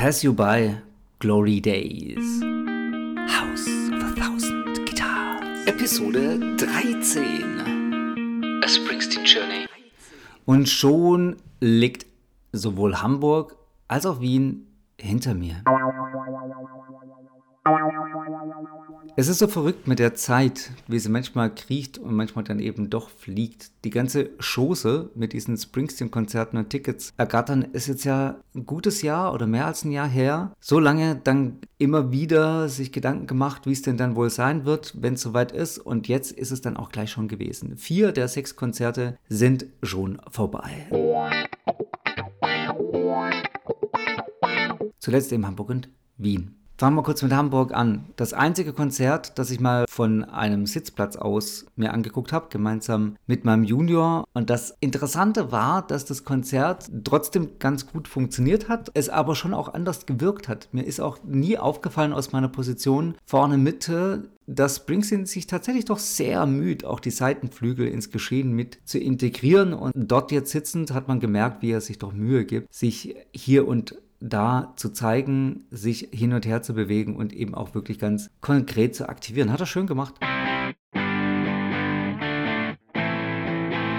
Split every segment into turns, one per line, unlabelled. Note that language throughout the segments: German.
Pass You By, Glory Days. House of a Thousand Guitars. Episode 13. A Springsteen Journey. Und schon liegt sowohl Hamburg als auch Wien hinter mir. Es ist so verrückt mit der Zeit, wie sie manchmal kriecht und manchmal dann eben doch fliegt. Die ganze Chose mit diesen Springsteen-Konzerten und Tickets ergattern ist jetzt ja ein gutes Jahr oder mehr als ein Jahr her. So lange dann immer wieder sich Gedanken gemacht, wie es denn dann wohl sein wird, wenn es soweit ist. Und jetzt ist es dann auch gleich schon gewesen. Vier der sechs Konzerte sind schon vorbei. Zuletzt in Hamburg und Wien. Fangen wir kurz mit Hamburg an. Das einzige Konzert, das ich mal von einem Sitzplatz aus mir angeguckt habe, gemeinsam mit meinem Junior. Und das Interessante war, dass das Konzert trotzdem ganz gut funktioniert hat, es aber schon auch anders gewirkt hat. Mir ist auch nie aufgefallen aus meiner Position vorne Mitte, dass Springsteen sich tatsächlich doch sehr müht, auch die Seitenflügel ins Geschehen mit zu integrieren. Und dort jetzt sitzend hat man gemerkt, wie er sich doch Mühe gibt, sich hier und da zu zeigen, sich hin und her zu bewegen und eben auch wirklich ganz konkret zu aktivieren. Hat er schön gemacht.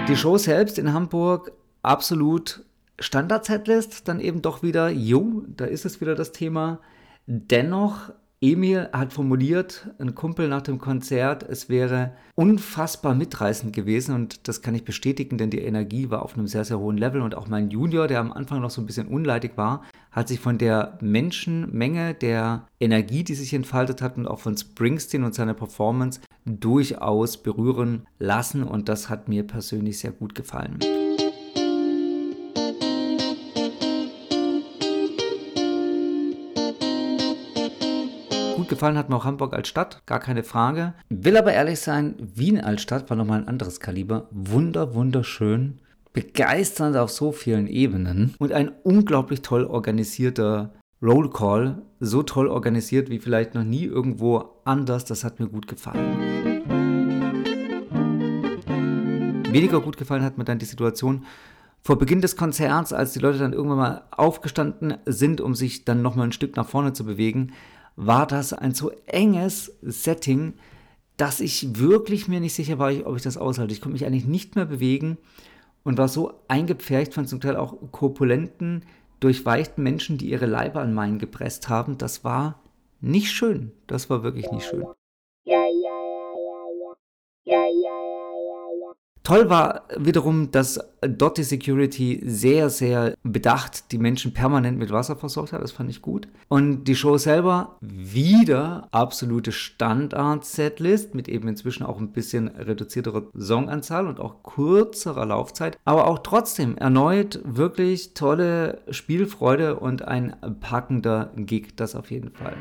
Die Show selbst in Hamburg absolut Standard-Setlist, dann eben doch wieder, jo, da ist es wieder das Thema. Dennoch Emil hat formuliert, ein Kumpel nach dem Konzert, es wäre unfassbar mitreißend gewesen und das kann ich bestätigen, denn die Energie war auf einem sehr, sehr hohen Level und auch mein Junior, der am Anfang noch so ein bisschen unleidig war, hat sich von der Menschenmenge, der Energie, die sich entfaltet hat und auch von Springsteen und seiner Performance durchaus berühren lassen und das hat mir persönlich sehr gut gefallen. Gefallen hat mir auch Hamburg als Stadt, gar keine Frage. Will aber ehrlich sein, Wien als Stadt war nochmal ein anderes Kaliber. Wunder, wunderschön. Begeisternd auf so vielen Ebenen. Und ein unglaublich toll organisierter Roll Call. So toll organisiert wie vielleicht noch nie irgendwo anders. Das hat mir gut gefallen. Weniger gut gefallen hat mir dann die Situation, vor Beginn des Konzerts, als die Leute dann irgendwann mal aufgestanden sind, um sich dann nochmal ein Stück nach vorne zu bewegen, war das ein so enges Setting, dass ich wirklich mir nicht sicher war, ob ich das aushalte. Ich konnte mich eigentlich nicht mehr bewegen und war so eingepfercht von zum Teil auch korpulenten, durchweichten Menschen, die ihre Leiber an meinen gepresst haben. Das war nicht schön. Das war wirklich nicht schön. Ja, ja, ja, ja, ja. Ja, ja, Toll war wiederum, dass dort die Security sehr, sehr bedacht die Menschen permanent mit Wasser versorgt hat. Das fand ich gut. Und die Show selber wieder absolute Standard-Setlist mit eben inzwischen auch ein bisschen reduzierterer Songanzahl und auch kürzerer Laufzeit. Aber auch trotzdem erneut wirklich tolle Spielfreude und ein packender Gig. Das auf jeden Fall.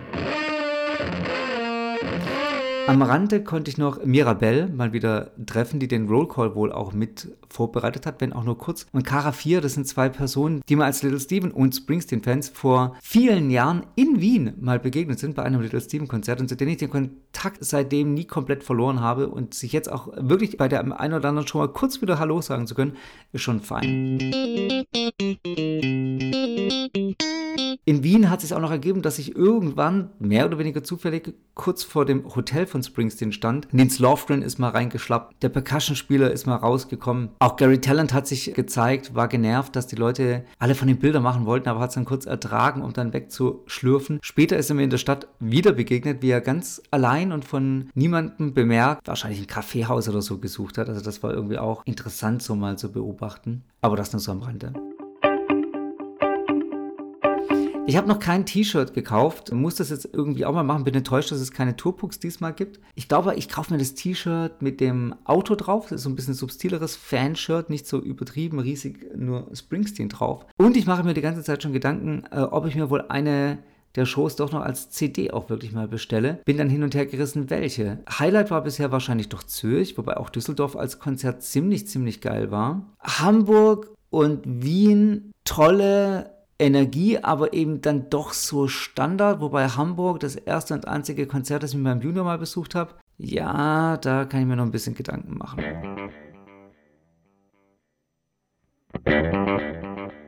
Am Rande konnte ich noch Mirabelle mal wieder treffen, die den Rollcall wohl auch mit vorbereitet hat, wenn auch nur kurz. Und Cara 4, das sind zwei Personen, die mir als Little Steven und Springsteen-Fans vor vielen Jahren in Wien mal begegnet sind bei einem Little Steven-Konzert und zu denen ich den Kontakt seitdem nie komplett verloren habe und sich jetzt auch wirklich bei der einen oder anderen schon mal kurz wieder Hallo sagen zu können, ist schon fein. In Wien hat es sich auch noch ergeben, dass ich irgendwann, mehr oder weniger zufällig, kurz vor dem Hotel von Springsteen stand. Nils Lofgren ist mal reingeschlappt, der Percussion-Spieler ist mal rausgekommen. Auch Gary Talent hat sich gezeigt, war genervt, dass die Leute alle von den Bildern machen wollten, aber hat es dann kurz ertragen, um dann wegzuschlürfen. Später ist er mir in der Stadt wieder begegnet, wie er ganz allein und von niemandem bemerkt, wahrscheinlich ein Kaffeehaus oder so gesucht hat. Also das war irgendwie auch interessant so mal zu beobachten. Aber das nur so am Rande. Ich habe noch kein T-Shirt gekauft, muss das jetzt irgendwie auch mal machen. Bin enttäuscht, dass es keine Tourpucks diesmal gibt. Ich glaube, ich kaufe mir das T-Shirt mit dem Auto drauf. Das ist so ein bisschen subtileres Fanshirt, nicht so übertrieben riesig, nur Springsteen drauf. Und ich mache mir die ganze Zeit schon Gedanken, äh, ob ich mir wohl eine der Shows doch noch als CD auch wirklich mal bestelle. Bin dann hin und her gerissen, welche. Highlight war bisher wahrscheinlich doch Zürich, wobei auch Düsseldorf als Konzert ziemlich, ziemlich geil war. Hamburg und Wien, tolle Energie, aber eben dann doch so Standard, wobei Hamburg das erste und einzige Konzert, das ich mit meinem Junior mal besucht habe, ja, da kann ich mir noch ein bisschen Gedanken machen.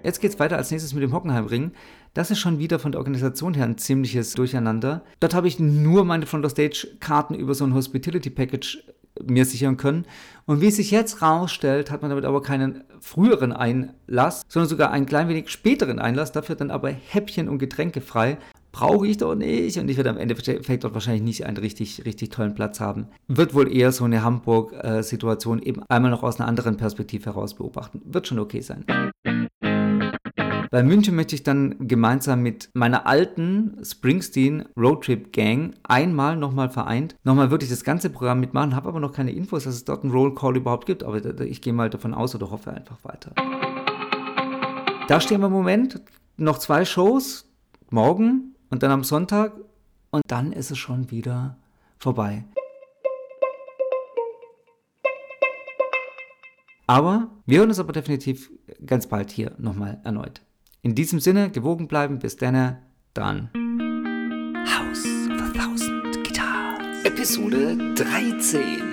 Jetzt geht's weiter als nächstes mit dem Hockenheimring. Das ist schon wieder von der Organisation her ein ziemliches Durcheinander. Dort habe ich nur meine Front of Stage Karten über so ein Hospitality Package mir sichern können. Und wie es sich jetzt rausstellt, hat man damit aber keinen früheren Einlass, sondern sogar einen klein wenig späteren Einlass, dafür dann aber Häppchen und Getränke frei. Brauche ich doch nicht und ich werde am Endeffekt dort wahrscheinlich nicht einen richtig, richtig tollen Platz haben. Wird wohl eher so eine Hamburg-Situation eben einmal noch aus einer anderen Perspektive heraus beobachten. Wird schon okay sein. Bei München möchte ich dann gemeinsam mit meiner alten Springsteen Roadtrip Gang einmal nochmal vereint, nochmal wirklich das ganze Programm mitmachen, habe aber noch keine Infos, dass es dort einen Roll Call überhaupt gibt, aber ich gehe mal davon aus oder hoffe einfach weiter. Da stehen wir im Moment noch zwei Shows, morgen und dann am Sonntag und dann ist es schon wieder vorbei. Aber wir hören uns aber definitiv ganz bald hier nochmal erneut. In diesem Sinne, gewogen bleiben, bis dann, dann.
House of a Thousand Guitars.
Episode 13.
A Springsteen Journey.